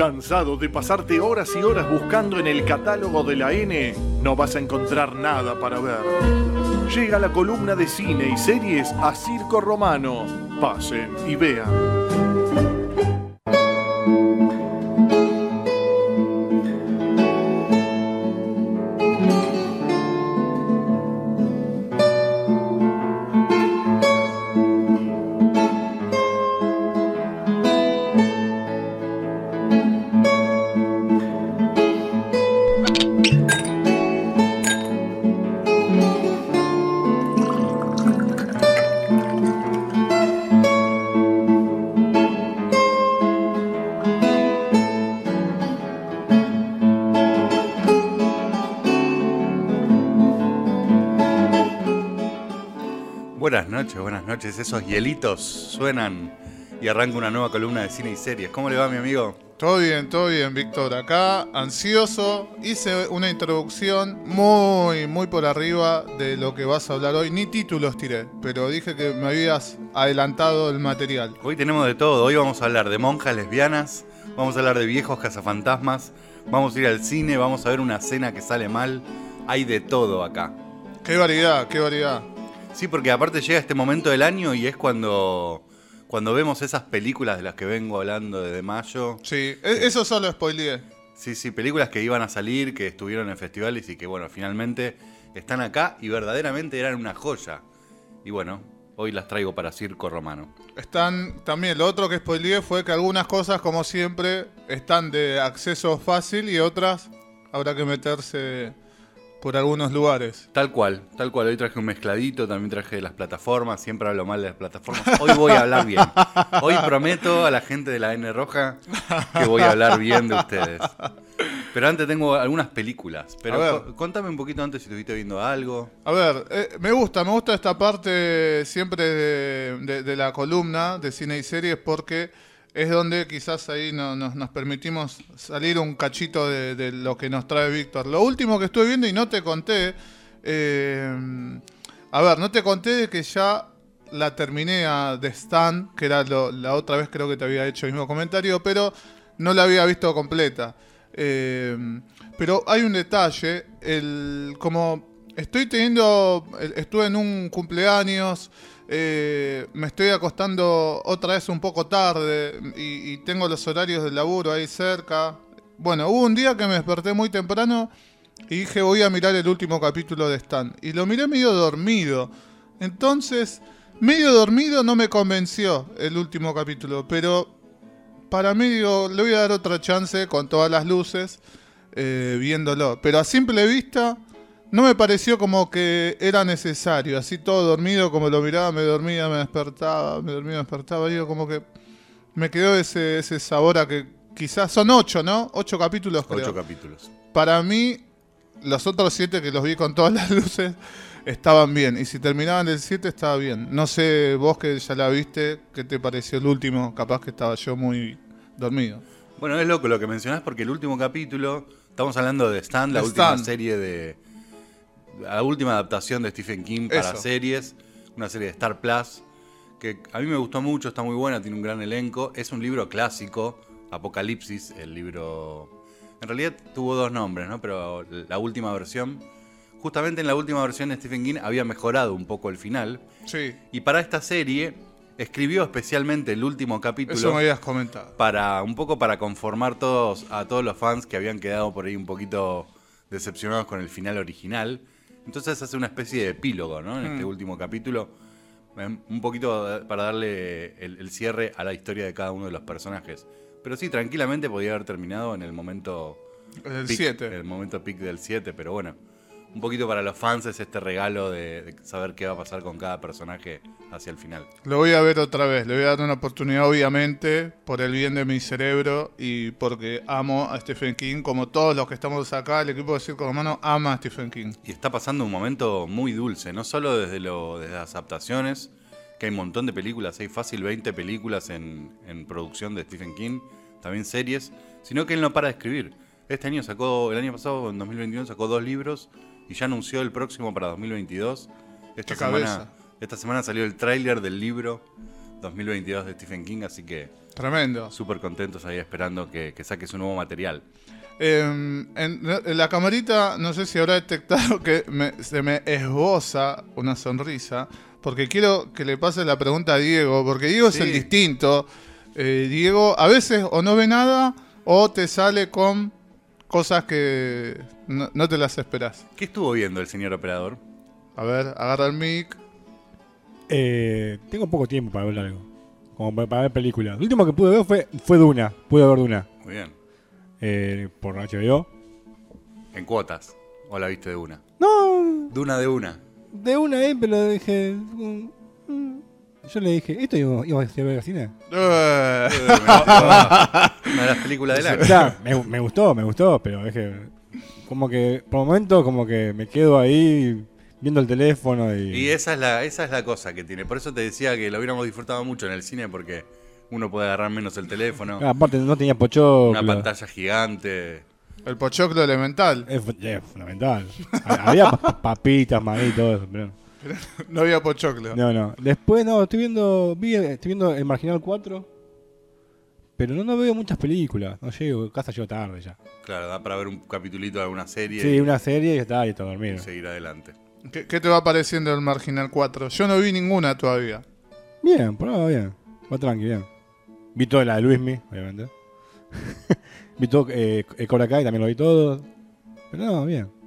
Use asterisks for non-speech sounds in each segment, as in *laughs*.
¿Cansado de pasarte horas y horas buscando en el catálogo de la N? No vas a encontrar nada para ver. Llega la columna de cine y series a Circo Romano. Pasen y vean. Esos hielitos suenan y arranca una nueva columna de cine y series. ¿Cómo le va, mi amigo? Todo bien, todo bien, Víctor. Acá, ansioso, hice una introducción muy, muy por arriba de lo que vas a hablar hoy. Ni títulos tiré, pero dije que me habías adelantado el material. Hoy tenemos de todo. Hoy vamos a hablar de monjas lesbianas, vamos a hablar de viejos cazafantasmas, vamos a ir al cine, vamos a ver una cena que sale mal. Hay de todo acá. Qué variedad, qué variedad. Sí, porque aparte llega este momento del año y es cuando, cuando vemos esas películas de las que vengo hablando desde mayo. Sí, e-, eso solo spoileé. Sí, sí, películas que iban a salir, que estuvieron en festivales y que, bueno, finalmente están acá y verdaderamente eran una joya. Y bueno, hoy las traigo para Circo Romano. Están también, lo otro que spoileé fue que algunas cosas, como siempre, están de acceso fácil y otras habrá que meterse por algunos lugares. Tal cual, tal cual. Hoy traje un mezcladito, también traje de las plataformas. Siempre hablo mal de las plataformas. *laughs* Hoy voy a hablar bien. Hoy prometo a la gente de la N Roja que voy a hablar bien de ustedes. Pero antes tengo algunas películas. Pero contame un poquito antes si estuviste viendo algo. A ver, eh, me gusta, me gusta esta parte siempre de la columna de cine y series porque es donde quizás ahí nos permitimos salir un cachito de, lo que nos trae Víctor. Lo último que estuve viendo y no te conté, eh, a ver, no te conté de que ya la terminé a The Stand, que era la otra vez creo que te había hecho el mismo comentario, pero no la había visto completa. Eh, pero hay un detalle, el, como estoy teniendo, estuve en un cumpleaños, eh, me estoy acostando otra vez un poco tarde y, tengo los horarios del laburo ahí cerca. Bueno, hubo un día que me desperté muy temprano y dije voy a mirar el último capítulo de Stan. Y lo miré medio dormido. Entonces, medio dormido no me convenció el último capítulo, pero para mí digo, le voy a dar otra chance con todas las luces eh, viéndolo. Pero a simple vista no me pareció como que era necesario, así todo dormido, como lo miraba, me dormía, me despertaba, me dormía, me despertaba, digo, como que me quedó ese, ese sabor a que quizás son ocho, ¿no? Ocho capítulos, creo. Ocho capítulos. Para mí, los otros siete que los vi con todas las *laughs* luces estaban bien. Y si terminaban el siete, estaba bien. No sé, vos que ya la viste, ¿qué te pareció el último? Capaz que estaba yo muy dormido. Bueno, es loco lo que mencionás porque el último capítulo, estamos hablando de Stan, la última serie de la última adaptación de Stephen King para series, una serie de Star Plus, que a mí me gustó mucho, está muy buena, tiene un gran elenco. Es un libro clásico, Apocalipsis, el libro... En realidad tuvo dos nombres, ¿no? Pero la última versión, justamente en la última versión de Stephen King había mejorado un poco el final. Sí. Y para esta serie escribió especialmente el último capítulo. Eso me habías comentado. Para, un poco para conformar todos, a todos los fans que habían quedado por ahí un poquito decepcionados con el final original. Entonces hace una especie de epílogo, ¿no? En este mm. último capítulo. Em, un poquito para darle el, cierre a la historia de cada uno de los personajes. Pero sí, tranquilamente podía haber terminado en el momento. El 7. El momento pic del 7, pero bueno un poquito para los fans es este regalo de, saber qué va a pasar con cada personaje hacia el final. Lo voy a ver otra vez, le voy a dar una oportunidad obviamente por el bien de mi cerebro y porque amo a Stephen King, como todos los que estamos acá, el equipo de Circo Romano ama a Stephen King. Y está pasando un momento muy dulce, no solo desde, lo, desde las adaptaciones, que hay un montón de películas, hay fácil 20 películas en, en producción de Stephen King, también series, sino que él no para de escribir. Este año sacó, el año pasado, en 2021, sacó dos libros y ya anunció el próximo para 2022. Esta, semana, esta semana salió el tráiler del libro 2022 de Stephen King, así que... Tremendo. Súper contentos ahí esperando que, saque su nuevo material. Em, en, la camarita, no sé si habrá detectado que se me esboza una sonrisa, porque quiero que le pase la pregunta a Diego, porque Diego es el distinto. Eh, Diego a veces o no ve nada o te sale con cosas que no, te las esperas. ¿Qué estuvo viendo el señor operador? A ver, agarra el mic. Eh, tengo poco tiempo para ver algo. Como para, ver películas. Lo último que pude ver fue, fue Duna. Pude ver Duna. Muy bien. Eh, por HBO. ¿En cuotas? ¿O la viste de una? No. Duna de una. De una, eh, pero dije. Mm. Yo le dije, ¿esto iba, iba a ver al cine? *laughs* Eh. Una de las películas del año. O sea, me, me, gustó, me gustó, pero es que. Como que, por momento, como que me quedo ahí viendo el teléfono y. Y esa es la, esa es la cosa que tiene. Por eso te decía que lo hubiéramos disfrutado mucho en el cine, porque uno puede agarrar menos el teléfono. Ah, aparte, no tenía pochoclo. Una pantalla gigante. El pochoclo elemental. Es, fundamental. *laughs* Había papitas, maní, todo eso, pero... no había pochoclo. No, no. Después, no, estoy viendo, estoy viendo El Marginal 4. Pero no, no veo muchas películas. No llego, casa llego tarde ya. Claro, da para ver un capitulito de alguna serie. Sí, una serie y ya está, y está dormido. Y seguir adelante. ¿Qué, te va pareciendo el Marginal 4? Yo no vi ninguna todavía. Bien, por ahora bien. Va tranqui, bien. Vi toda la de Luismi, obviamente. *laughs* vi todo eh, Cobra Kai, también lo vi todo. Pero no, bien.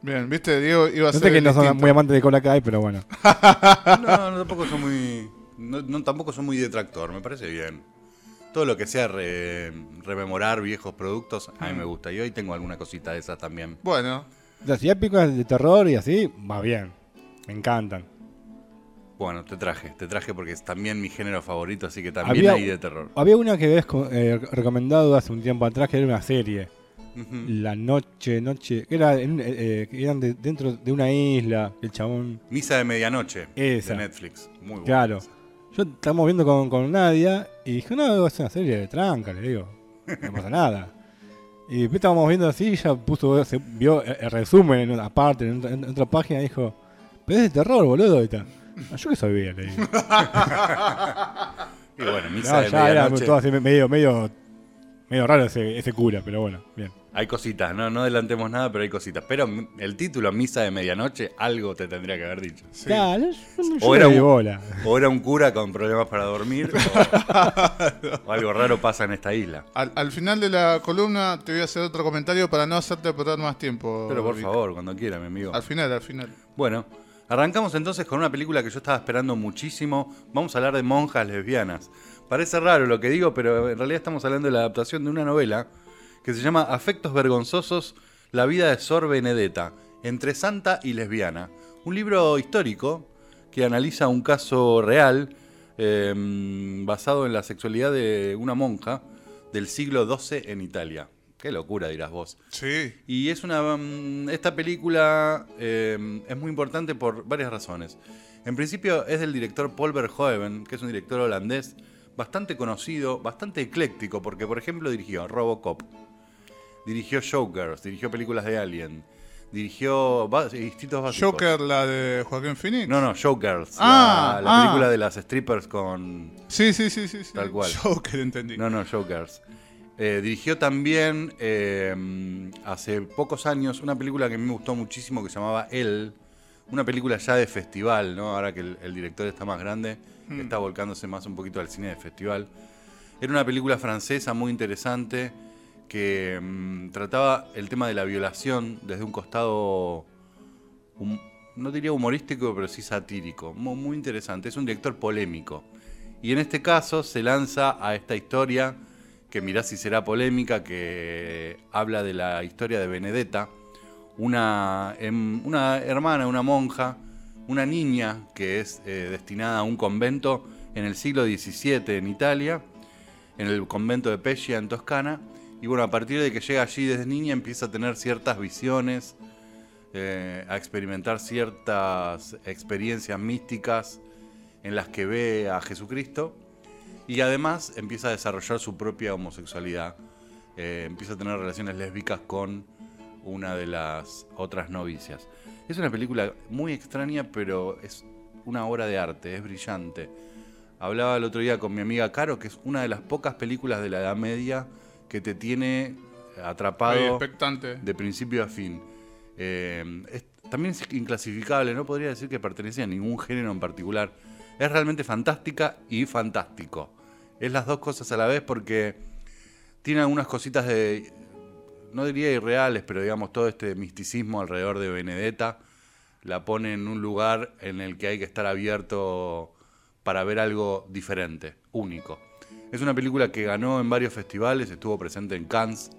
Bien, viste, Diego iba a no ser. sé que no son muy amantes de Cobra Kai, pero bueno. *laughs* no, no, tampoco son muy. No, tampoco son muy detractor, me parece bien. Todo lo que sea rememorar viejos productos, a mí me gusta. Y hoy tengo alguna cosita de esas también. Bueno. Si hay películas de terror y así, va bien. Me encantan. Bueno, te traje, te traje porque es también mi género favorito, así que también hay de terror. Había una que habías eh, recomendado hace un tiempo atrás, que era una serie. La noche, noche. Era, eh, eh, eran dentro de una isla, el chabón. Misa de medianoche. Esa. De Netflix. Muy buena. Claro. Yo estamos viendo con, con Nadia y dije, no, es una serie de tranca, le digo. No pasa nada. Y después estábamos viendo así, ella puso, se vio el resumen en aparte, en, otra página, y dijo, pero es de terror, boludo. Tal. Ah, yo que sabía, le digo. *laughs* y bueno, misa de ya era todo así medio, medio, medio raro ese, ese cura, pero bueno, bien. Hay cositas, no, no adelantemos nada, pero hay cositas. Pero el título, Misa de Medianoche, algo te tendría que haber dicho. o, era un, o, era un, cura con problemas para dormir, o, *laughs* algo raro pasa en esta isla. Al, final de la columna te voy a hacer otro comentario para no hacerte perder más tiempo. Pero por favor, cuando quiera, mi amigo. Al final, al final. Bueno, arrancamos entonces con una película que yo estaba esperando muchísimo. Vamos a hablar de monjas lesbianas. Parece raro lo que digo, pero en realidad estamos hablando de la adaptación de una novela que se llama Afectos Vergonzosos, la vida de Sor Benedetta, entre santa y lesbiana. Un libro histórico que analiza un caso real em, basado en la sexualidad de una monja del siglo XII en Italia. Qué locura, dirás vos. Sí. Y es una. Mm, esta película em, es muy importante por varias razones. En principio es del director Paul Verhoeven, que es un director holandés bastante conocido, bastante ecléctico, porque por ejemplo dirigió Robocop, dirigió Showgirls, dirigió películas de Alien, dirigió distintos básicos. ¿Joker, la de Joaquín Phoenix? No, no, Showgirls. Ah, la, ah. película de las strippers con. Sí, sí, sí, sí. Tal cual. Joker, entendí. No, no, Showgirls. Eh, dirigió también eh, hace pocos años una película que a mí me gustó muchísimo que se llamaba El. Una película ya de festival, ¿no? Ahora que el, director está más grande, hmm. está volcándose más un poquito al cine de festival. Era una película francesa muy interesante que mm, trataba el tema de la violación desde un costado, no diría humorístico, pero sí satírico. Muy, interesante, es un director polémico. Y en este caso se lanza a esta historia, que mirá si será polémica, que habla de la historia de Benedetta, una, em, hermana, una monja, una niña que es eh, destinada a un convento en el siglo XVII en Italia, en el convento de Pescia en Toscana, y bueno, a partir de que llega allí desde niña empieza a tener ciertas visiones, eh, a experimentar ciertas experiencias místicas en las que ve a Jesucristo y además empieza a desarrollar su propia homosexualidad. Eh, empieza a tener relaciones lésbicas con una de las otras novicias. Es una película muy extraña, pero es una obra de arte, es brillante. Hablaba el otro día con mi amiga Caro, que es una de las pocas películas de la Edad Media que te tiene atrapado de principio a fin. Eh, también es inclasificable, no podría decir que pertenece a ningún género en particular. Es realmente fantástica y fantástico. Es las dos cosas a la vez porque tiene algunas cositas de, no diría irreales, pero digamos todo este misticismo alrededor de Benedetta la pone en un lugar en el que hay que estar abierto para ver algo diferente, único. Es una película que ganó en varios festivales, estuvo presente en Cannes.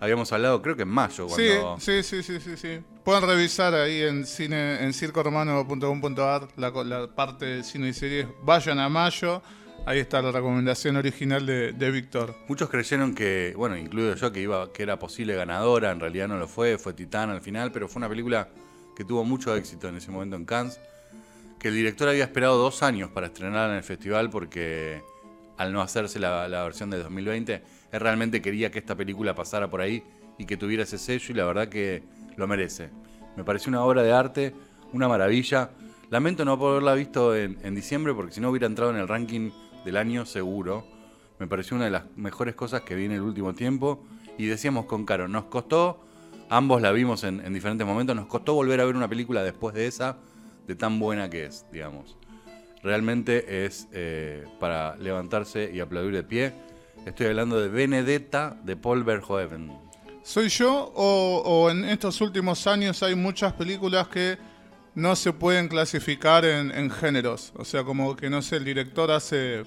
Habíamos hablado, creo que en mayo. Cuando... Sí, sí, sí, sí, sí, Pueden revisar ahí en cine en circoromano.com.ar la, la parte de cine y series. Vayan a mayo. Ahí está la recomendación original de, de Víctor. Muchos creyeron que, bueno, incluido yo, que iba, que era posible ganadora. En realidad no lo fue, fue Titán al final, pero fue una película que tuvo mucho éxito en ese momento en Cannes. Que el director había esperado dos años para estrenar en el festival porque al no hacerse la, versión de 2020, él realmente quería que esta película pasara por ahí y que tuviera ese sello y la verdad que lo merece. Me pareció una obra de arte, una maravilla. Lamento no haberla visto en, diciembre porque si no hubiera entrado en el ranking del año seguro. Me pareció una de las mejores cosas que vi en el último tiempo. Y decíamos con Caro, nos costó, ambos la vimos en, en diferentes momentos, nos costó volver a ver una película después de esa, de tan buena que es, digamos realmente es eh, para levantarse y aplaudir de pie. Estoy hablando de Benedetta de Paul Verhoeven. ¿Soy yo o, en estos últimos años hay muchas películas que no se pueden clasificar en, géneros? O sea, como que no sé, el director hace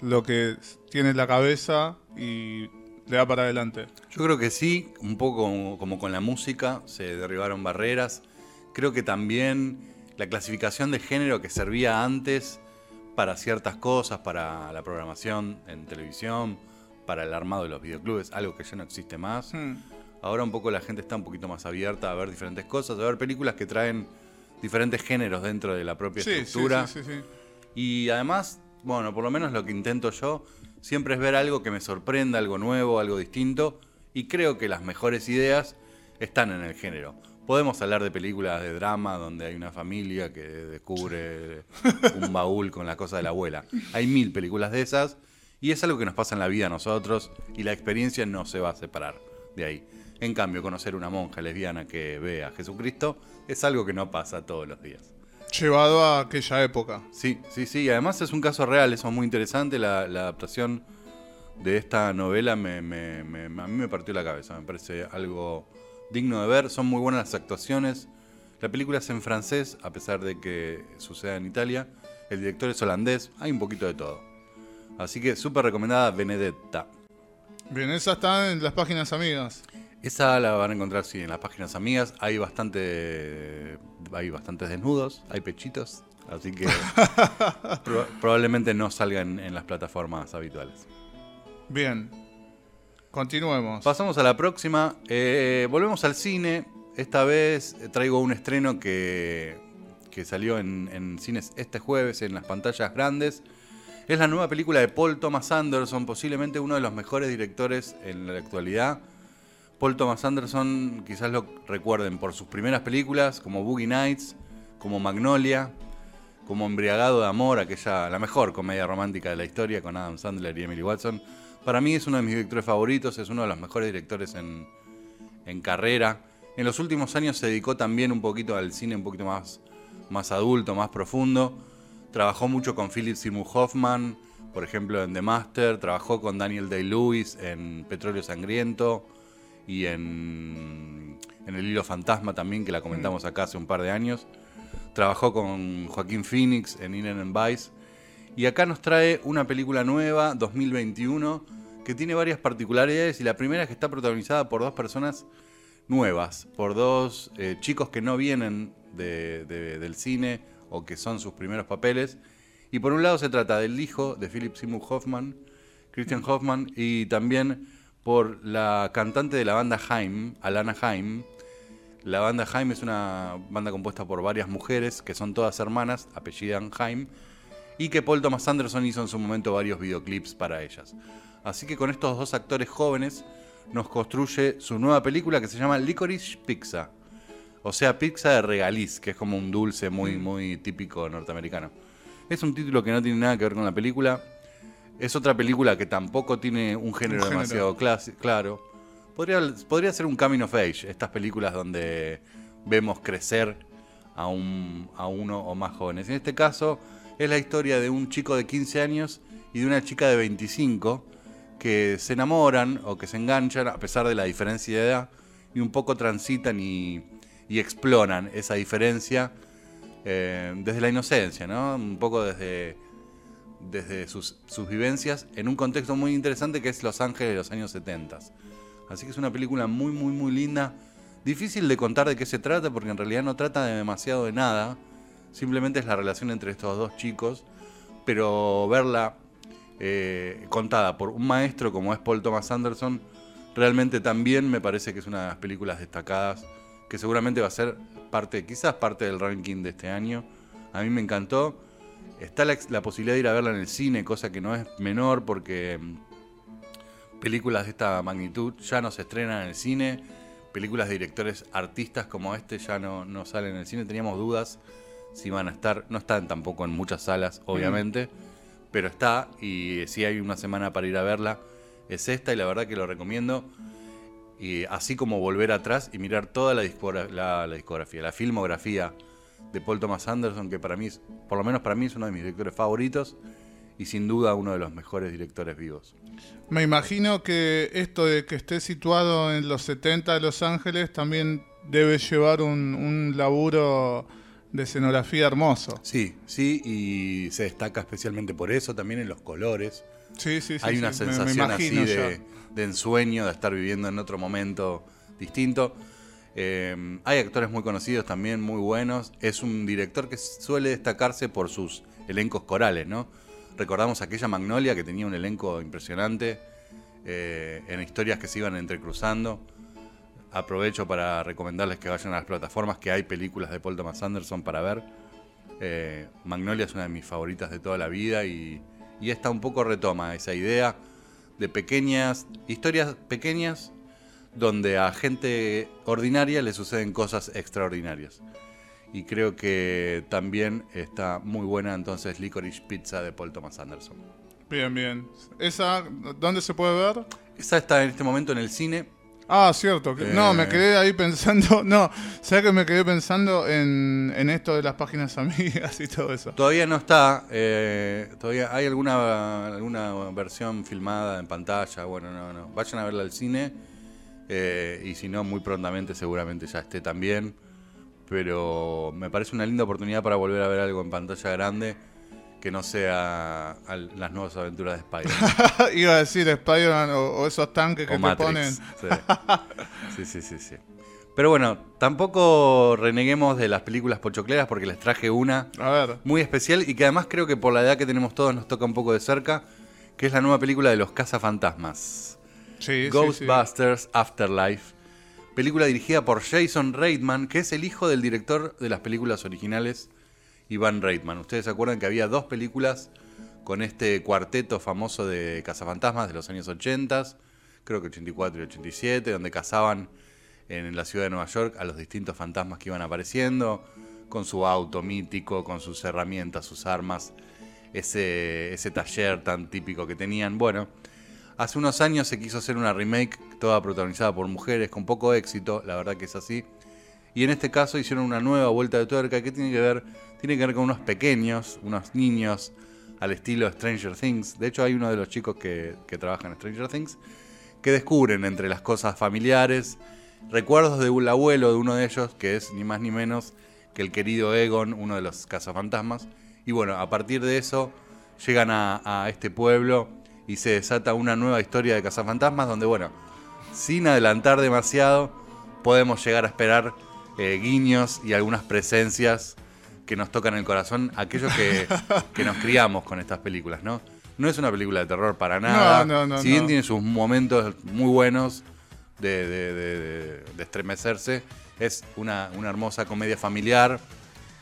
lo que tiene en la cabeza y le da para adelante. Yo creo que sí, un poco como con la música, se derribaron barreras. Creo que también la clasificación de género que servía antes para ciertas cosas, para la programación en televisión, para el armado de los videoclubes, algo que ya no existe más. Hmm. Ahora un poco la gente está un poquito más abierta a ver diferentes cosas, a ver películas que traen diferentes géneros dentro de la propia estructura. Sí, sí, y además, bueno, por lo menos lo que intento yo siempre es ver algo que me sorprenda, algo nuevo, algo distinto. Y creo que las mejores ideas están en el género. Podemos hablar de películas de drama donde hay una familia que descubre *laughs* un baúl con la cosa de la abuela. Hay mil películas de esas y es algo que nos pasa en la vida a nosotros y la experiencia no se va a separar de ahí. En cambio, conocer una monja lesbiana que ve a Jesucristo es algo que no pasa todos los días. Llevado a aquella época. Sí, sí, sí. Además es un caso real, eso es muy interesante. La, adaptación de esta novela a mí me partió la cabeza. Me parece algo digno de ver, son muy buenas las actuaciones. La película es en francés, a pesar de que suceda en Italia. El director es holandés, hay un poquito de todo. Así que súper recomendada Benedetta. Bien, esa está en las páginas amigas. Esa la van a encontrar, sí, en las páginas amigas. Hay bastante. Hay bastantes desnudos, hay pechitos. Así que *laughs* probablemente no salgan en las plataformas habituales. Bien, Continuemos. Pasamos a la próxima. Eh, volvemos al cine. Esta vez traigo un estreno que, que salió en, cines este jueves en las pantallas grandes. Es la nueva película de Paul Thomas Anderson, posiblemente uno de los mejores directores en la actualidad. Paul Thomas Anderson, quizás lo recuerden por sus primeras películas, como Boogie Nights, como Magnolia, como Embriagado de Amor, aquella, la mejor comedia romántica de la historia con Adam Sandler y Emily Watson. Para mí es uno de mis directores favoritos, es uno de los mejores directores en, carrera. En los últimos años se dedicó también un poquito al cine un poquito más, más adulto, más profundo. Trabajó mucho con Philip Seymour Hoffman, por ejemplo en The Master. Trabajó con Daniel Day-Lewis en Petróleo Sangriento y en, en El Hilo Fantasma también, que la comentamos acá hace un par de años. Trabajó con Joaquín Phoenix en Inner and Vice. Y acá nos trae una película nueva, 2021, que tiene varias particularidades y la primera es que está protagonizada por dos personas nuevas, por dos eh, chicos que no vienen del cine o que son sus primeros papeles. Y por un lado se trata del hijo de Philip Seymour Hoffman, Christian Hoffman, y también por la cantante de la banda Haim, Alana Haim. La banda Haim es una banda compuesta por varias mujeres que son todas hermanas, apellidan Haim, y que Paul Thomas Anderson hizo en su momento varios videoclips para ellas. Así que con estos dos actores jóvenes nos construye su nueva película que se llama Licorice Pizza. O sea, pizza de regaliz, que es como un dulce muy, mm. muy típico norteamericano. Es un título que no tiene nada que ver con la película. Es otra película que tampoco tiene un género, demasiado claro. Podría, podría ser un coming of age, estas películas donde vemos crecer a, un, a uno o más jóvenes. En este caso es la historia de un chico de 15 años y de una chica de 25 que se enamoran o que se enganchan a pesar de la diferencia de edad y un poco transitan y, exploran esa diferencia eh, desde la inocencia, ¿no? Un poco desde, desde sus, sus, vivencias en un contexto muy interesante que es Los Ángeles de los años 70. Así que es una película muy, muy, muy linda. Difícil de contar de qué se trata porque en realidad no trata de demasiado de nada. Simplemente es la relación entre estos dos chicos. Pero verla eh, contada por un maestro como es Paul Thomas Anderson, realmente también me parece que es una de las películas destacadas que seguramente va a ser parte, quizás parte del ranking de este año. A mí me encantó. Está la, la posibilidad de ir a verla en el cine, cosa que no es menor porque mm, películas de esta magnitud ya no se estrenan en el cine. Películas de directores artistas como este ya no, no salen en el cine. Teníamos dudas si van a estar. No están tampoco en muchas salas, obviamente pero está y si hay una semana para ir a verla, es esta y la verdad que lo recomiendo. Y así como volver atrás y mirar toda la, la, discografía, la filmografía de Paul Thomas Anderson, que para mí, por lo menos para mí, es uno de mis directores favoritos y sin duda uno de los mejores directores vivos. Me imagino que esto de que esté situado en los 70 de Los Ángeles también debe llevar un, un laburo de escenografía hermoso. Sí, sí, y se destaca especialmente por eso, también en los colores. Sí, sí, sí. Hay una sensación así de, ensueño, de estar viviendo en otro momento distinto. Eh, hay actores muy conocidos también, muy buenos. Es un director que suele destacarse por sus elencos corales, ¿no? Recordamos aquella Magnolia que tenía un elenco impresionante eh, en historias que se iban entrecruzando aprovecho para recomendarles que vayan a las plataformas, que hay películas de Paul Thomas Anderson para ver. Eh, Magnolia es una de mis favoritas de toda la vida y, y esta un poco retoma esa idea de pequeñas, historias pequeñas donde a gente ordinaria le suceden cosas extraordinarias. Y creo que también está muy buena entonces Licorice Pizza de Paul Thomas Anderson. Bien, bien. ¿Esa dónde se puede ver? Esa está en este momento en el cine. Ah, cierto. No, me eh. quedé ahí pensando. *laughs* No, ¿sabes que me quedé pensando en, esto de las páginas *laughs* amigas y todo eso? Todavía no está. Eh, todavía hay alguna, alguna versión filmada en pantalla. Bueno, no, no. Vayan a verla al cine. Eh, y si no, muy prontamente seguramente ya esté también. Pero me parece una linda oportunidad para volver a ver algo en pantalla grande que no sea las nuevas aventuras de Spider-Man. *laughs* Iba a decir Spider-Man o, esos tanques que te ponen. Sí. sí, sí, sí, Pero bueno, tampoco reneguemos de las películas pochocleras porque les traje una muy especial y que además creo que por la edad que tenemos todos nos toca un poco de cerca, que es la nueva película de los cazafantasmas. Sí, Ghostbusters Afterlife. Película dirigida por Jason Reitman, que es el hijo del director de las películas originales Ivan Reitman. Ustedes se acuerdan que había dos películas con este cuarteto famoso de cazafantasmas de los años 80, creo que 84 y 87, donde cazaban en la ciudad de Nueva York a los distintos fantasmas que iban apareciendo, con su auto mítico, con sus herramientas, sus armas, ese, ese taller tan típico que tenían. Bueno, hace unos años se quiso hacer una remake toda protagonizada por mujeres, con poco éxito, la verdad que es así. Y en este caso hicieron una nueva vuelta de tuerca que tiene que ver tiene que ver con unos pequeños, unos niños al estilo Stranger Things. De hecho, hay uno de los chicos que, que trabaja en Stranger Things que descubren entre las cosas familiares recuerdos de un abuelo de uno de ellos, que es ni más ni menos que el querido Egon, uno de los cazafantasmas. Y bueno, a partir de eso llegan a, este pueblo y se desata una nueva historia de cazafantasmas donde, bueno, sin adelantar demasiado, podemos llegar a esperar eh, guiños y algunas presencias que nos tocan el corazón aquellos *laughs* que, nos criamos con estas películas, ¿no? No es una película de terror para nada. No, no, no, si bien tiene sus momentos muy buenos de, estremecerse, es una, hermosa comedia familiar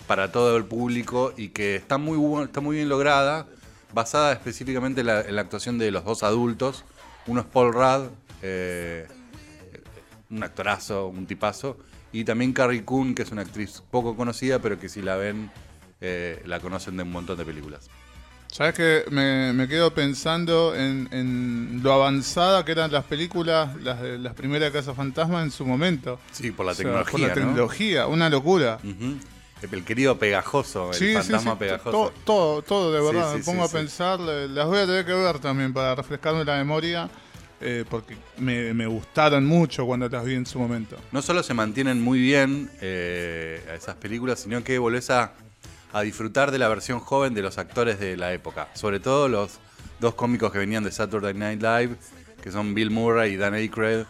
para todo el público y que está muy, está muy bien lograda, basada específicamente en la, actuación de los dos adultos. Uno es Paul Rudd, eh, un actorazo, un tipazo, y también Carrie Coon, que es una actriz poco conocida, pero que si la ven eh, la conocen de un montón de películas. Sabes que me, quedo pensando en, lo avanzada que eran las películas, las, las primeras Casa Fantasma en su momento. Sí, por la tecnología. por la tecnología, una locura. El querido pegajoso, el fantasma pegajoso. Todo, todo, de verdad. me pongo a pensar, las voy a tener que ver también para refrescarme la memoria. Eh, porque me, gustaron mucho cuando las vi en su momento. No solo se mantienen muy bien eh, esas películas, sino que volvés a a disfrutar de la versión joven de los actores de la época. Sobre todo los dos cómicos que venían de Saturday Night Live, que son Bill Murray y Dan Aykroyd,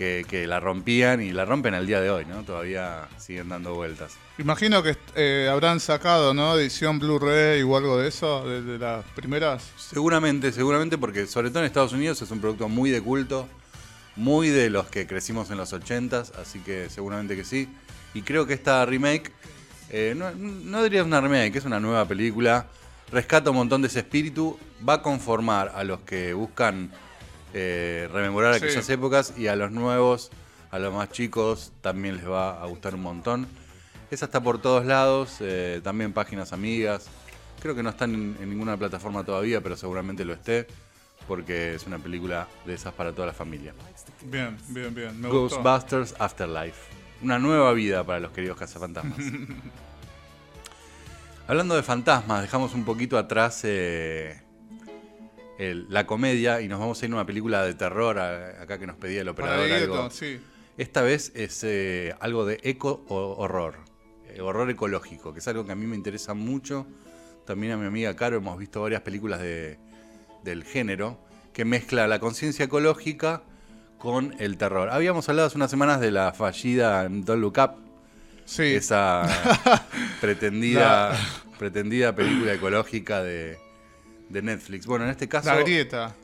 que, la rompían y la rompen al día de hoy, ¿no? Todavía siguen dando vueltas. Imagino que eh, habrán sacado, ¿no? Edición Blu-ray o algo de eso, de, las primeras. Seguramente, seguramente, porque sobre todo en Estados Unidos es un producto muy de culto, muy de los que crecimos en los 80s, así que seguramente que sí. Y creo que esta remake eh, no, no, diría una remake, es una nueva película. Rescata un montón de ese espíritu. Va a conformar a los que buscan eh, rememorar aquellas épocas y a los nuevos, a los más chicos, también les va a gustar un montón. Esa está por todos lados, eh, también páginas amigas. Creo que no están en, ninguna plataforma todavía, pero seguramente lo esté, porque es una película de esas para toda la familia. Bien, bien, bien. Ghostbusters Afterlife. Una nueva vida para los queridos cazafantasmas. *laughs* Hablando de fantasmas, dejamos un poquito atrás eh, la comedia y nos vamos a ir a una película de terror acá que nos pedía el operador. algo. Esta vez es eh, algo de eco-horror, eh, horror ecológico, que es algo que a mí me interesa mucho. También a mi amiga Caro hemos visto varias películas de, del género que mezcla la conciencia ecológica con el terror. Habíamos hablado hace unas semanas de la fallida Don't Look Up. Sí. Esa *laughs* pretendida, pretendida película ecológica de, Netflix. Bueno, en este caso.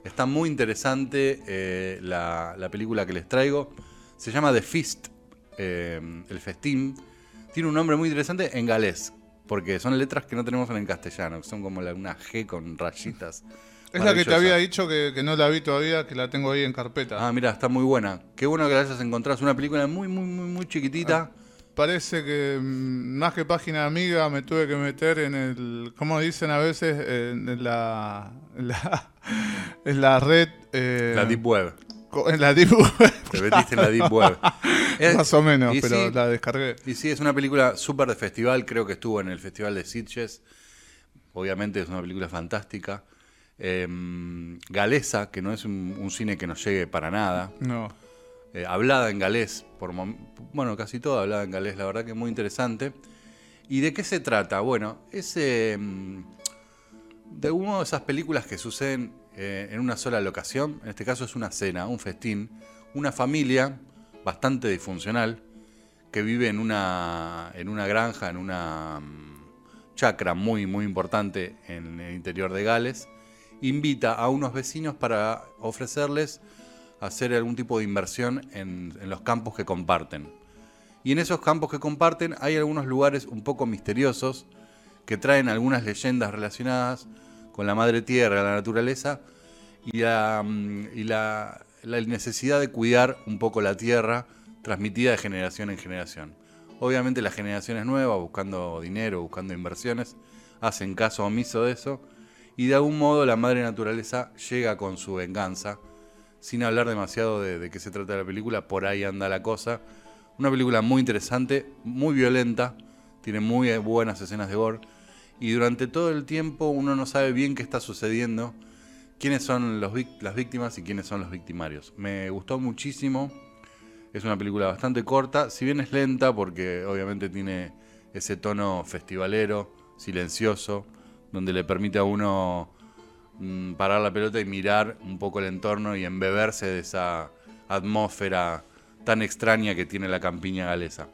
Está muy interesante eh, la, película que les traigo. Se llama The Feast, eh, el festín. Tiene un nombre muy interesante en galés, porque son letras que no tenemos en el castellano, que son como una G con rayitas. *laughs* Es la que te había dicho que, no la vi todavía, que la tengo ahí en carpeta. Ah, mira, está muy buena. Qué bueno que la hayas encontrado. Es una película muy, muy, muy, muy chiquitita. Ah, parece que mm, más que página amiga me tuve que meter en el, como dicen a veces, en la, *laughs* en la, red... Eh, la Deep Web. En la Deep Web. Te metiste en la Deep Web. *laughs* más o menos, pero la descargué. Y sí, es una película súper de festival. Creo que estuvo en el Festival de Sitges. Obviamente es una película fantástica. Em, galesa, que no es un, cine que nos llegue para nada. No. Eh, hablada en galés, bueno, casi todo hablada en galés, la verdad que es muy interesante. ¿Y de qué se trata? Bueno, es em, de una de esas películas que suceden eh, en una sola locación. En este caso es una cena, un festín. Una familia bastante disfuncional que vive en una, en una granja, en una mm, chacra muy, muy importante en el interior de Gales invita a unos vecinos para ofrecerles hacer algún tipo de inversión en, los campos que comparten. Y en esos campos que comparten hay algunos lugares un poco misteriosos que traen algunas leyendas relacionadas con la madre tierra, la naturaleza y la, mm, la necesidad de cuidar un poco la tierra transmitida de generación en generación. Obviamente las generaciones nuevas, buscando dinero, buscando inversiones, hacen caso omiso de eso y de algún modo la madre naturaleza llega con su venganza, sin hablar demasiado de, qué se trata la película, por ahí anda la cosa. Una película muy interesante, muy violenta, tiene muy buenas escenas de gore, y durante todo el tiempo uno no sabe bien qué está sucediendo, quiénes son las víctimas y quiénes son los victimarios. Me gustó muchísimo, es una película bastante corta, si bien es lenta, porque obviamente tiene ese tono festivalero, silencioso, donde le permite a uno mm, parar la pelota y mirar un poco el entorno y embeberse de esa atmósfera tan extraña que tiene la campiña galesa.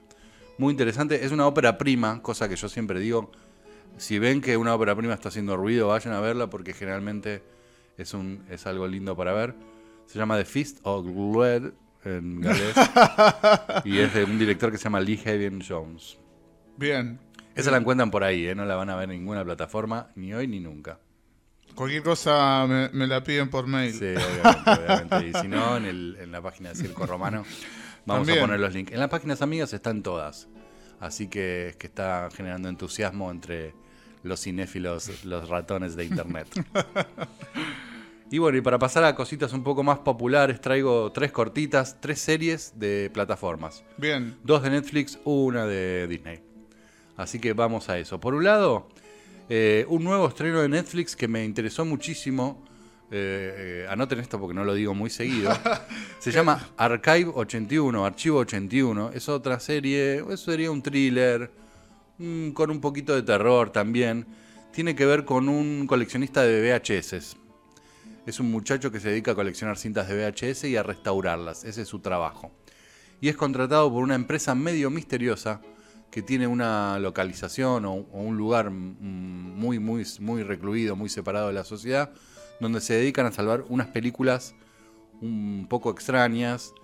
Muy interesante, es una ópera prima, cosa que yo siempre digo, si ven que una ópera prima está haciendo ruido, vayan a verla porque generalmente es, un, es algo lindo para ver. Se llama The Feast of Blood en galés *laughs* y es de un director que se llama Lee Haven Jones. Bien, esa la encuentran por ahí, ¿eh? no la van a ver en ninguna plataforma, ni hoy ni nunca. Cualquier cosa me, la piden por mail. Sí, obviamente, Y si no, en, la página de Circo Romano vamos a poner los links. En las páginas amigas están todas. Así que, que está generando entusiasmo entre los cinéfilos, los ratones de internet. *laughs* y bueno, y para pasar a cositas un poco más populares, traigo tres cortitas, tres series de plataformas. Bien. Dos de Netflix, una de Disney. Así que vamos a eso. Por un lado, eh, un nuevo estreno de Netflix que me interesó muchísimo. Eh, eh, anoten esto porque no lo digo muy seguido. *laughs* Se llama Archive 81, Archivo 81. Es otra serie, eso sería un thriller, mm, con un poquito de terror también. Tiene que ver con un coleccionista de VHS. Es un muchacho que se dedica a coleccionar cintas de VHS y a restaurarlas. Ese es su trabajo. Y es contratado por una empresa medio misteriosa que tiene una localización o, un lugar muy, muy, muy recluido, muy separado de la sociedad, donde se dedican a salvar unas películas un poco extrañas,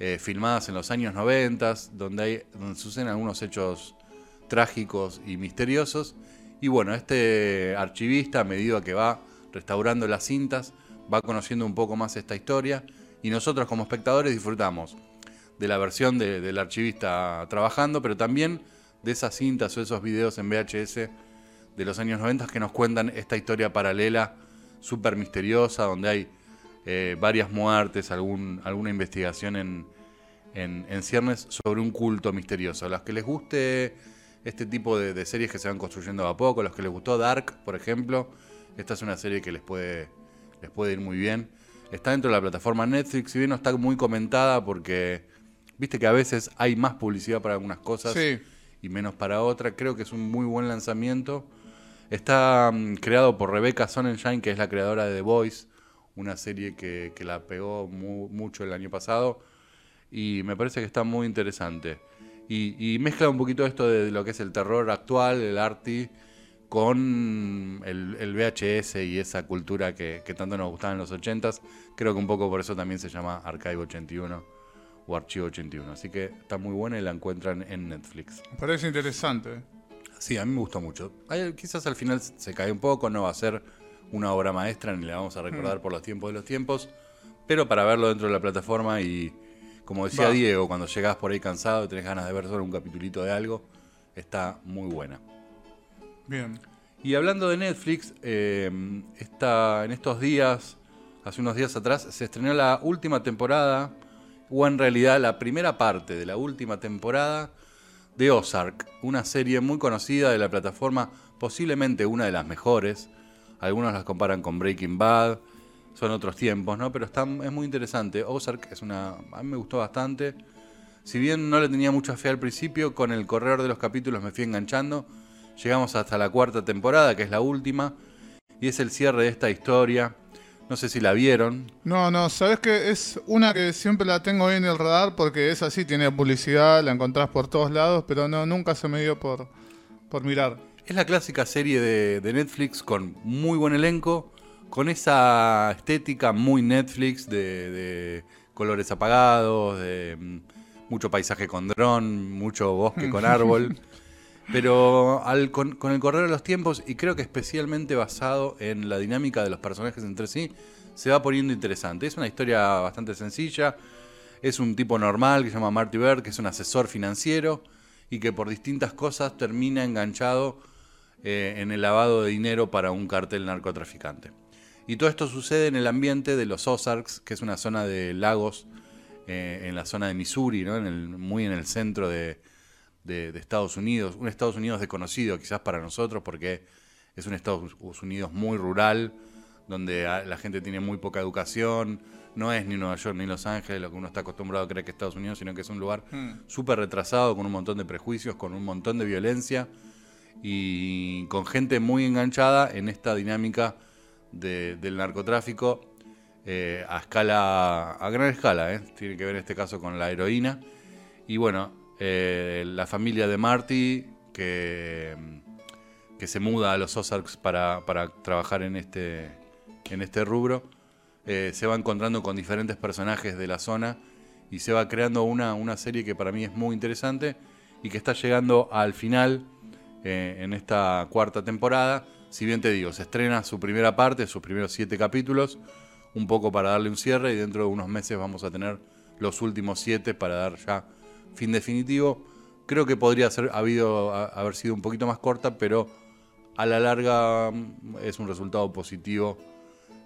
eh, filmadas en los años 90, donde, hay, donde suceden algunos hechos trágicos y misteriosos. Y bueno, este archivista, a medida que va restaurando las cintas, va conociendo un poco más esta historia y nosotros como espectadores disfrutamos de la versión del archivista trabajando, pero también de esas cintas o esos videos en VHS de los años 90 que nos cuentan esta historia paralela súper misteriosa, donde hay eh, varias muertes, algún, alguna investigación en, en, ciernes sobre un culto misterioso. A los que les guste este tipo de, de, series que se van construyendo a poco, a los que les gustó Dark, por ejemplo, esta es una serie que les puede, les puede ir muy bien. Está dentro de la plataforma Netflix, si bien no está muy comentada porque Viste que a veces hay más publicidad para algunas cosas y menos para otras. Creo que es un muy buen lanzamiento. Está mm, creado por Rebecca Sonnenschein, que es la creadora de The Voice, una serie que, la pegó mucho el año pasado. Y me parece que está muy interesante. Y, mezcla un poquito esto de lo que es el terror actual, el arty, con el, VHS y esa cultura que, que tanto nos gustaba en los 80s. Creo que un poco por eso también se llama Archive 81 o Archivo 81. Así que está muy buena y la encuentran en Netflix. Parece interesante. Sí, a mí me gustó mucho. quizás al final se cae un poco, no va a ser una obra maestra ni la vamos a recordar mm. por los tiempos de los tiempos, pero para verlo dentro de la plataforma y como decía Diego, cuando llegás por ahí cansado y tenés ganas de ver solo un capitulito de algo, está muy buena. Bien. Y hablando de Netflix, eh, en estos días, hace unos días atrás, se estrenó la última temporada o en realidad la primera parte de la última temporada de Ozark, una serie muy conocida de la plataforma, posiblemente una de las mejores. Algunos las comparan con Breaking Bad, son otros tiempos, ¿no? Pero es muy interesante. Ozark es una. A mí me gustó bastante. Si bien no le tenía mucha fe al principio, con el correr de los capítulos me fui enganchando. Llegamos hasta la cuarta temporada, que es la última, y es el cierre de esta historia no sé si la vieron. No, no, sabes que es una que siempre la tengo ahí en el radar porque es así, tiene publicidad, la encontrás por todos lados, pero no, nunca se me dio por, por mirar. Es la clásica serie de, Netflix con muy buen elenco, con esa estética muy Netflix de, colores apagados, de mm, mucho paisaje con dron, mucho bosque con árbol. *laughs* Pero con, el correr de los tiempos, y creo que especialmente basado en la dinámica de los personajes entre sí, se va poniendo interesante. Es una historia bastante sencilla. Es un tipo normal que se llama Marty Bird, que es un asesor financiero y que por distintas cosas termina enganchado eh, en el lavado de dinero para un cartel narcotraficante. Y todo esto sucede en el ambiente de los Ozarks, que es una zona de lagos eh, en la zona de Missouri, ¿no? muy en el centro de, de, Estados Unidos, un Estados Unidos desconocido quizás para nosotros porque es un Estados Unidos muy rural, donde la gente tiene muy poca educación, no es ni Nueva York ni Los Ángeles, lo que uno está acostumbrado a creer que es Estados Unidos, sino que es un lugar hmm. súper retrasado, con un montón de prejuicios, con un montón de violencia y con gente muy enganchada en esta dinámica del narcotráfico eh, a escala, a gran escala, ¿eh? tiene que ver en este caso con la heroína. Y bueno, eh, la familia de Marty, que, que se muda a los Ozarks para, trabajar en este, en este rubro, eh, se va encontrando con diferentes personajes de la zona y se va creando una, una serie que para mí es muy interesante y que está llegando al final eh, en esta cuarta temporada. Si bien te digo, se estrena su primera parte, sus primeros siete capítulos, un poco para darle un cierre y dentro de unos meses vamos a tener los últimos siete para dar ya fin definitivo, Creo que podría ser, habido, haber sido un poquito más corta, pero a la larga mm, es un resultado positivo.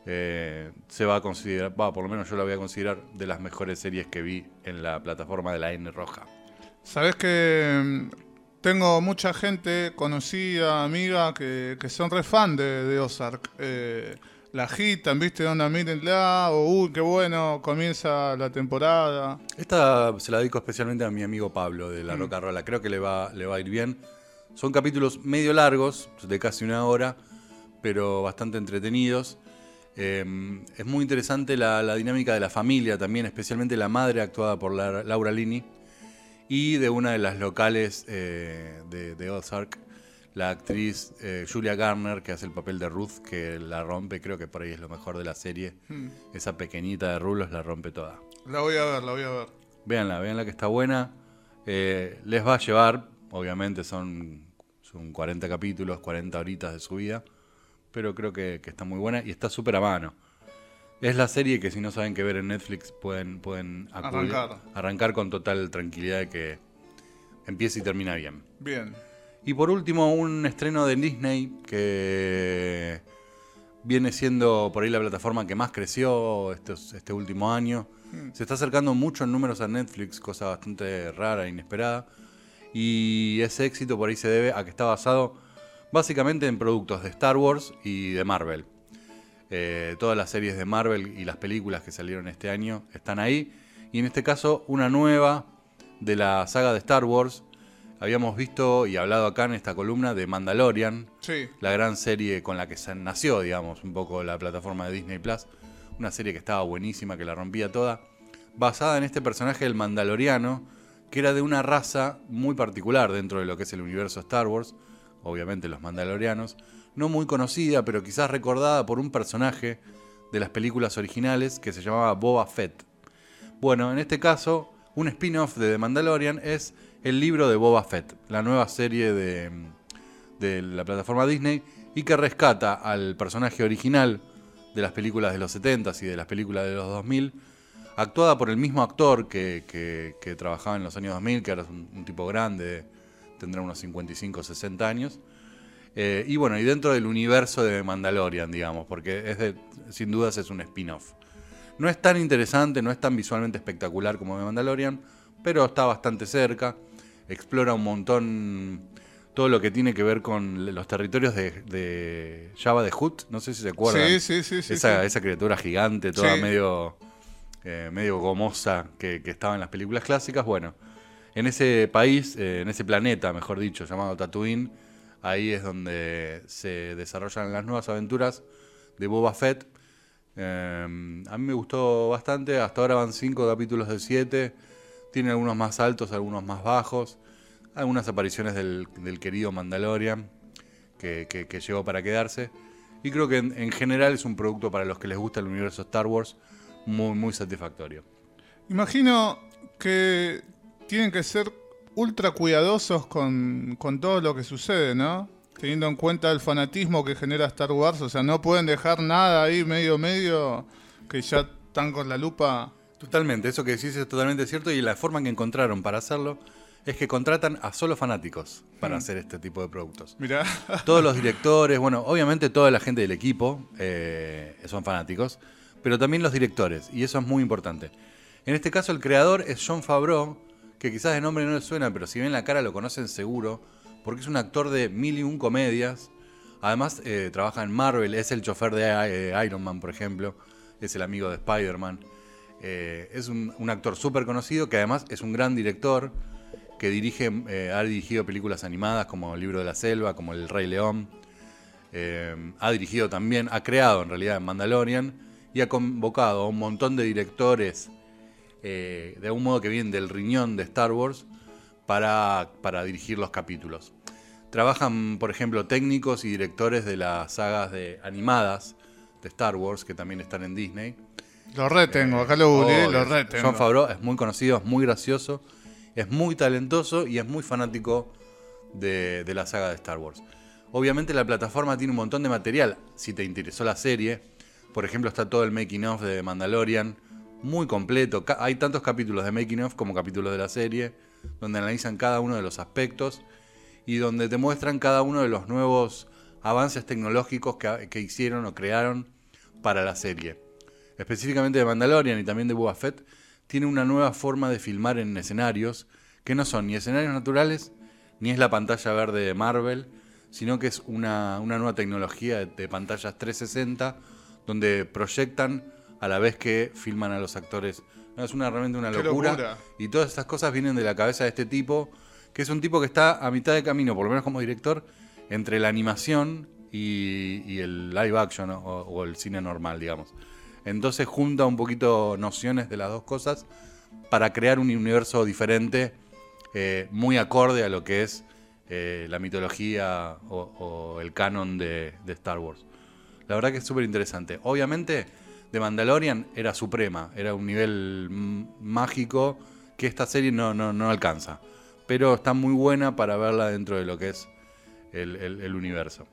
Eh, se va a considerar, va, por lo menos yo la voy a considerar de las mejores series que vi en la plataforma de la N Roja. Sabes que mm, tengo mucha gente conocida, amiga, que, son re fan de, de Ozark. Eh, la agitan, ¿viste? Onda, mírenla, o uy, qué bueno, comienza la temporada. Esta se la dedico especialmente a mi amigo Pablo de La mm. Roca Rola. Creo que le va, le va a ir bien. Son capítulos medio largos, de casi una hora, pero bastante entretenidos. Em, es muy interesante la, dinámica de la familia también, especialmente la madre actuada por Laura Lini y de una de las locales eh, de, de Ozark, la actriz eh, Julia Garner, que hace el papel de Ruth, que la rompe, creo que por ahí es lo mejor de la serie. Hmm. Esa pequeñita de rulos la rompe toda. La voy a ver, la voy a ver. Véanla, véanla que está buena. Eh, les va a llevar, obviamente son, son 40 capítulos, 40 horitas de su vida, pero creo que, está muy buena y está súper a mano. Es la serie que si no saben qué ver en Netflix pueden, pueden arrancar. arrancar con total tranquilidad de que empiece y termina bien. Bien. Y por último, un estreno de Disney que viene siendo por ahí la plataforma que más creció este último año. Hmm. Se está acercando mucho en números a Netflix, cosa bastante rara e inesperada. Y ese éxito por ahí se debe a que está basado básicamente en productos de Star Wars y de Marvel. Eh, todas las series de Marvel y las películas que salieron este año están ahí. Y en este caso, una nueva de la saga de Star Wars habíamos visto y hablado acá en esta columna de Mandalorian, la gran serie con la que se nació, digamos, un poco la plataforma de Disney Plus, una serie que estaba buenísima, que la rompía toda, basada en este personaje del Mandaloriano, que era de una raza muy particular dentro de lo que es el universo Star Wars, obviamente los Mandalorianos, no muy conocida, pero quizás recordada por un personaje de las películas originales que se llamaba Boba Fett. Bueno, en este caso, un spin-off de The Mandalorian es el libro de Boba Fett, la nueva serie de, de la plataforma Disney y que rescata al personaje original de las películas de los 70s y de las películas de los 2000, actuada por el mismo actor que, trabajaba en los años 2000, que ahora es un, tipo grande, tendrá unos 55 o 60 años. Eh, y bueno, y dentro del universo de Mandalorian, digamos, porque sin dudas es un spin-off. No es tan interesante, no es tan visualmente espectacular como de Mandalorian, pero está bastante cerca explora un montón todo lo que tiene que ver con los territorios de, Java de Hut, no sé si se acuerdan. Sí, sí, sí. Esa, esa criatura gigante, toda medio, eh, medio gomosa que, estaba en las películas clásicas. Bueno, en ese país, eh, en ese planeta, mejor dicho, llamado Tatooine, ahí es donde se desarrollan las nuevas aventuras de Boba Fett. Eh, a mí me gustó bastante, hasta ahora van cinco capítulos de siete tiene algunos más altos, algunos más bajos. Algunas apariciones del, querido Mandalorian que, llegó para quedarse. Y creo que en, general es un producto para los que les gusta el universo Star Wars muy, muy satisfactorio. Imagino que tienen que ser ultra cuidadosos con, con todo lo que sucede, ¿no? Teniendo en cuenta el fanatismo que genera Star Wars, o sea, no pueden dejar nada ahí medio medio que ya están con la lupa Totalmente, eso que decís es totalmente cierto y la forma que encontraron para hacerlo es que contratan a solo fanáticos para mm. hacer este tipo de productos. Mira. Todos los directores, bueno, obviamente toda la gente del equipo eh, son fanáticos, pero también los directores, y eso es muy importante. En este caso el creador es John Favreau, que quizás de nombre no le suena, pero si ven la cara lo conocen seguro, porque es un actor de mil y un comedias. Además eh, trabaja en Marvel, es el chofer de eh, Iron Man, por ejemplo, es el amigo de Spider-Man. Eh, es un, actor súper conocido que además es un gran director que dirige, eh, ha dirigido películas animadas como El libro de la selva, como El Rey León. Eh, ha dirigido también, ha creado en realidad Mandalorian y ha convocado a un montón de directores de algún modo que vienen del riñón de Star Wars para, para dirigir los capítulos. Trabajan, por ejemplo, técnicos y directores de las sagas de animadas de Star Wars, que también están en Disney. Lo retengo, acá lo googleé, lo retengo. John Favreau es muy conocido, es muy gracioso, es muy talentoso y es muy fanático de, la saga de Star Wars. Obviamente la plataforma tiene un montón de material, si te interesó la serie. Por ejemplo, está todo el making of de Mandalorian, muy completo. Hay tantos capítulos de making of como capítulos de la serie. donde analizan cada uno de los aspectos y donde te muestran cada uno de los nuevos avances tecnológicos que, hicieron o crearon para la serie. Específicamente de Mandalorian y también de Boba Fett, tiene una nueva forma de filmar en escenarios que no son ni escenarios naturales, ni es la pantalla verde de Marvel, sino que es una, nueva tecnología de, pantallas 360 donde proyectan a la vez que filman a los actores. es una, realmente una locura. Y todas estas cosas vienen de la cabeza de este tipo, que es un tipo que está a mitad de camino, por lo menos como director, entre la animación y, el live action o, el cine normal, digamos. Entonces junta un poquito nociones de las dos cosas para crear un universo diferente, eh, muy acorde a lo que es eh, la mitología o, el canon de, Star Wars. La verdad que es súper interesante. Obviamente, The Mandalorian era suprema, era un nivel mágico que esta serie no, no, alcanza. Pero está muy buena para verla dentro de lo que es el universo.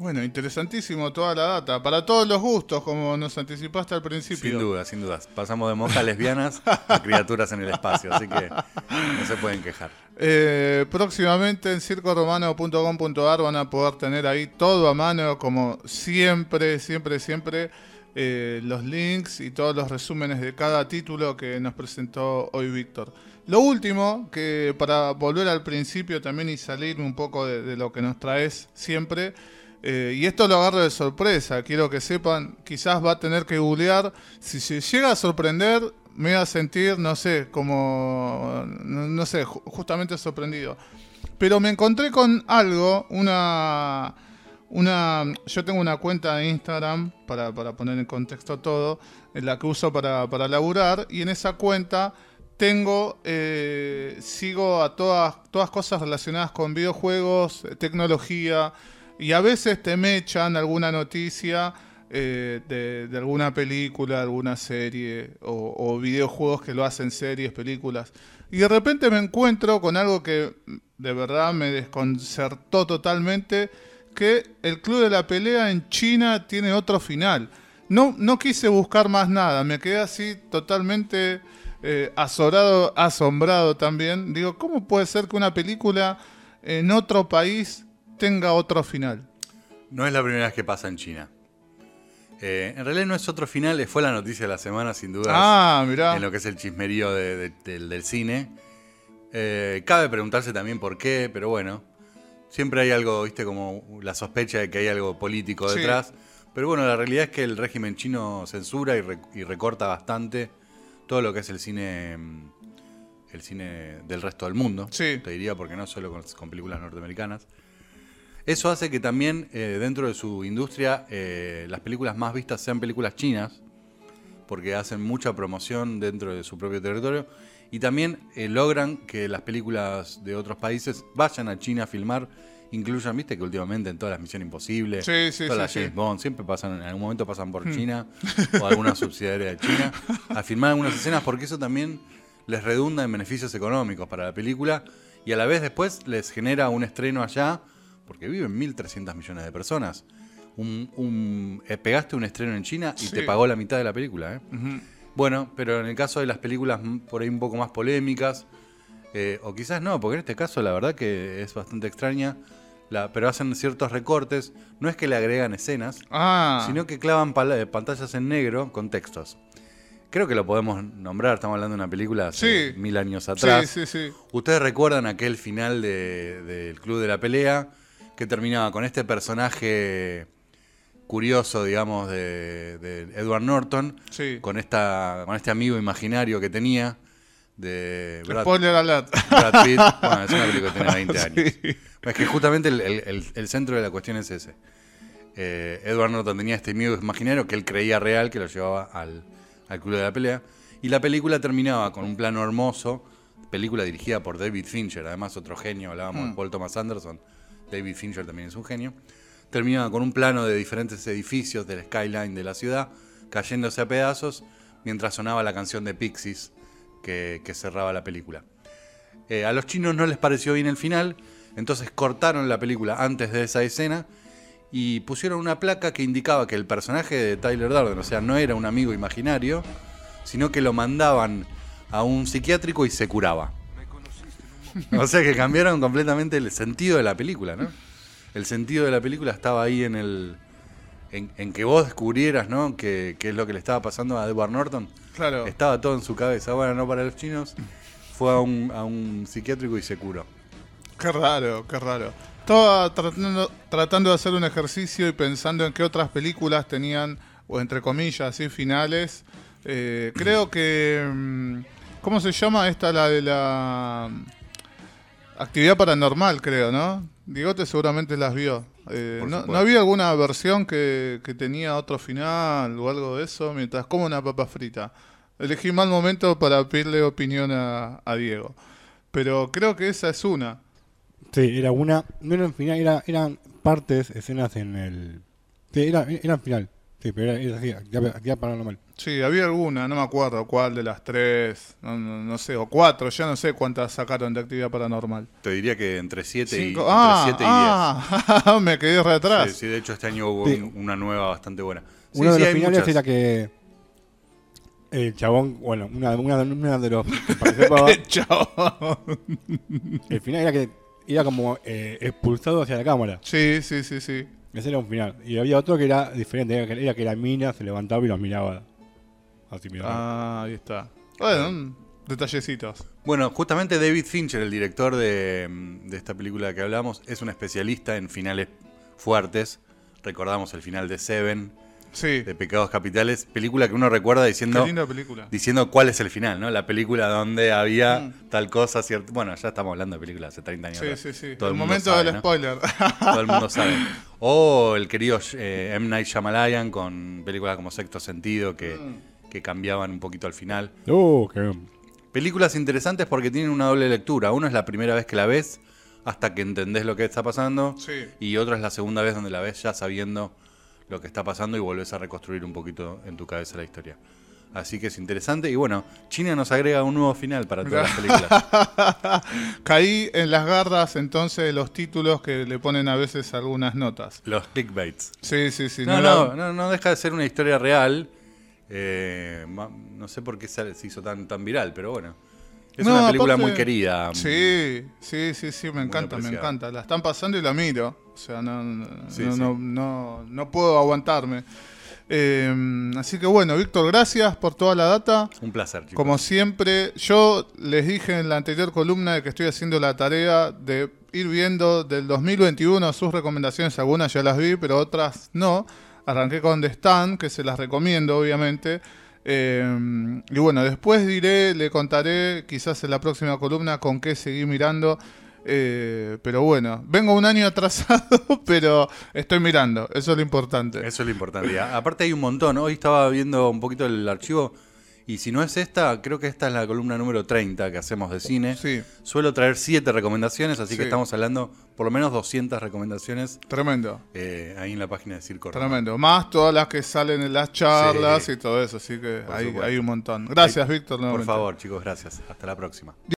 Bueno, interesantísimo toda la data. Para todos los gustos, como nos anticipaste al principio. Sin duda, sin dudas. Pasamos de monjas lesbianas a criaturas en el espacio, así que no se pueden quejar. Eh, próximamente en circoromano.com.ar van a poder tener ahí todo a mano, como siempre, siempre, siempre, eh, los links y todos los resúmenes de cada título que nos presentó hoy Víctor. Lo último, que para volver al principio también y salir un poco de lo que nos traes siempre, eh, y esto lo agarro de sorpresa, quiero que sepan, quizás va a tener que googlear. Si se llega a sorprender, me va a sentir, no sé, como, no, sé, justamente sorprendido. Pero me encontré con algo, una, una, yo tengo una cuenta de Instagram, para, poner en contexto todo, en la que uso para, para laburar, y en esa cuenta tengo, eh, sigo a todas, todas cosas relacionadas con videojuegos, tecnología, y a veces te mechan alguna noticia eh, de, alguna película, alguna serie o, videojuegos que lo hacen series, películas. Y de repente me encuentro con algo que de verdad me desconcertó totalmente, que el Club de la Pelea en China tiene otro final. No, no quise buscar más nada, me quedé así totalmente eh, asombrado, asombrado también. Digo, ¿cómo puede ser que una película en otro país tenga otro final. No es la primera vez que pasa en China. Eh, en realidad no es otro final, fue la noticia de la semana, sin duda. Ah, mirá. En lo que es el chismerío del cine. Eh, cabe preguntarse también por qué, pero bueno. Siempre hay algo, viste, como la sospecha de que hay algo político detrás. Pero bueno, la realidad es que el régimen chino censura y, recorta bastante todo lo que es el cine mm, el cine del resto del mundo. Sí. Te diría, porque no solo con películas norteamericanas. Eso hace que también eh, dentro de su industria eh, las películas más vistas sean películas chinas, porque hacen mucha promoción dentro de su propio territorio, y también eh, logran que las películas de otros países vayan a China a filmar, incluyan, viste que últimamente en todas las Misiones Imposibles, todas las James Bond, siempre pasan, en algún momento pasan por hmm. China *laughs* o alguna subsidiaria de China, a filmar algunas escenas, porque eso también les redunda en beneficios económicos para la película, y a la vez después les genera un estreno allá porque viven 1.300 millones de personas. Un, eh, pegaste un estreno en China y te pagó la mitad de la película. ¿eh? Bueno, pero en el caso de las películas por ahí un poco más polémicas, eh, o quizás no, porque en este caso la verdad que es bastante extraña, pero hacen ciertos recortes, no es que le agregan escenas, ah. sino que clavan pantallas en negro con textos. Creo que lo podemos nombrar, estamos hablando de una película hace mil años atrás. Ustedes recuerdan aquel final del Club de la Pelea, que terminaba con este personaje curioso, digamos, de, Edward Norton, con, esta, con este amigo imaginario que tenía. De Brad, Spoiler alert. Brad Pitt. *laughs* Bueno, es una película que tiene 20 años. Es que justamente el, centro de la cuestión es ese. Eh, Edward Norton tenía este amigo imaginario que él creía real, que lo llevaba al, al club de la pelea. Y la película terminaba con un plano hermoso, película dirigida por David Fincher, además otro genio, hablábamos de mm. Paul Thomas Anderson, David Fincher también es un genio, terminaba con un plano de diferentes edificios del skyline de la ciudad cayéndose a pedazos mientras sonaba la canción de Pixies que, cerraba la película. Eh, a los chinos no les pareció bien el final, entonces cortaron la película antes de esa escena y pusieron una placa que indicaba que el personaje de Tyler Darden, o sea, no era un amigo imaginario, sino que lo mandaban a un psiquiátrico y se curaba. O sea que cambiaron completamente el sentido de la película, ¿no? El sentido de la película estaba ahí en el. En, que vos descubrieras, ¿no? Que, es lo que le estaba pasando a Edward Norton. Claro. Estaba todo en su cabeza. Bueno, no para los chinos. Fue a un, a un psiquiátrico y se curó. Qué raro, qué raro. Estaba tratando, tratando de hacer un ejercicio y pensando en qué otras películas tenían, o entre comillas, así finales. Eh, creo que. Mm, ¿Cómo se llama esta? La de la. Actividad paranormal, creo, ¿no? Digote seguramente las vio. Eh, no, había alguna versión que, tenía otro final o algo de eso mientras como una papa frita? Elegí mal momento para pedirle opinión a, Diego. Pero creo que esa es una. Sí, era una. No era un final, era, eran partes, escenas en el. Sí, era, era final. Sí, pero era, así, actividad paranormal. Sí, había alguna, no me acuerdo cuál de las tres, no, sé, o cuatro, ya no sé cuántas sacaron de actividad paranormal. Te diría que entre siete, y, ah, entre y ah, *laughs* me quedé re atrás. Sí, sí, de hecho este año hubo una nueva bastante buena. Uno de los finales era que el chabón, bueno, una, una, de los... *laughs* el chabón. El final era que era como eh, expulsado hacia la cámara. Sí, sí, sí, sí. Ese era un final. Y había otro que era diferente, era que la mina se levantaba y los miraba Ah, ahí está. Bueno, detallecitos. Bueno, justamente David Fincher, el director de, esta película que hablamos, es un especialista en finales fuertes. Recordamos el final de Seven, sí. de Pecados Capitales, película que uno recuerda diciendo, película. diciendo cuál es el final, ¿no? La película donde había mm. tal cosa, cierto. Bueno, ya estamos hablando de películas hace 30 años. Sí, sí, sí. Todo el, momento del spoiler. Todo el mundo sabe. *laughs* O el querido eh, M. Night Shyamalan con películas como Sexto Sentido que... Mm que cambiaban un poquito al final. Uh, Películas interesantes porque tienen una doble lectura. Uno es la primera vez que la ves hasta que entendés lo que está pasando. Y otra es la segunda vez donde la ves ya sabiendo lo que está pasando y volvés a reconstruir un poquito en tu cabeza la historia. Así que es interesante. Y bueno, China nos agrega un nuevo final para todas las películas. *laughs* Caí en las garras entonces de los títulos que le ponen a veces algunas notas. Los clickbaits. Sí, sí, sí. No, no, no, no deja de ser una historia real eh, no sé por qué se hizo tan, tan viral, pero bueno. Es una película muy querida. Sí, sí, sí, sí, me encanta, me encanta. La están pasando y la miro. O sea, no, no, no, puedo aguantarme. Eh, así que bueno, Víctor, gracias por toda la data. Un placer, chicos. Como siempre, yo les dije en la anterior columna de que estoy haciendo la tarea de ir viendo del 2021 sus recomendaciones. Algunas ya las vi, pero otras no. Arranqué con The Stand, que se las recomiendo, obviamente. Eh, y bueno, después diré, le contaré quizás en la próxima columna con qué seguí mirando. Eh, pero bueno, vengo un año *laughs* atrasado, pero estoy mirando. Eso es lo importante. Eso es lo importante. Aparte hay un montón. Hoy estaba viendo un poquito el archivo y si no es esta, creo que esta es la columna número 30 que hacemos de cine. Sí. Suelo traer 7 recomendaciones, así que estamos hablando por lo menos 200 recomendaciones. Tremendo. Eh, ahí en la página de Circo. Tremendo. Más todas las que salen en las charlas y todo eso, así que hay, hay, un montón. Gracias, Víctor. Por favor, chicos, gracias. Hasta la próxima.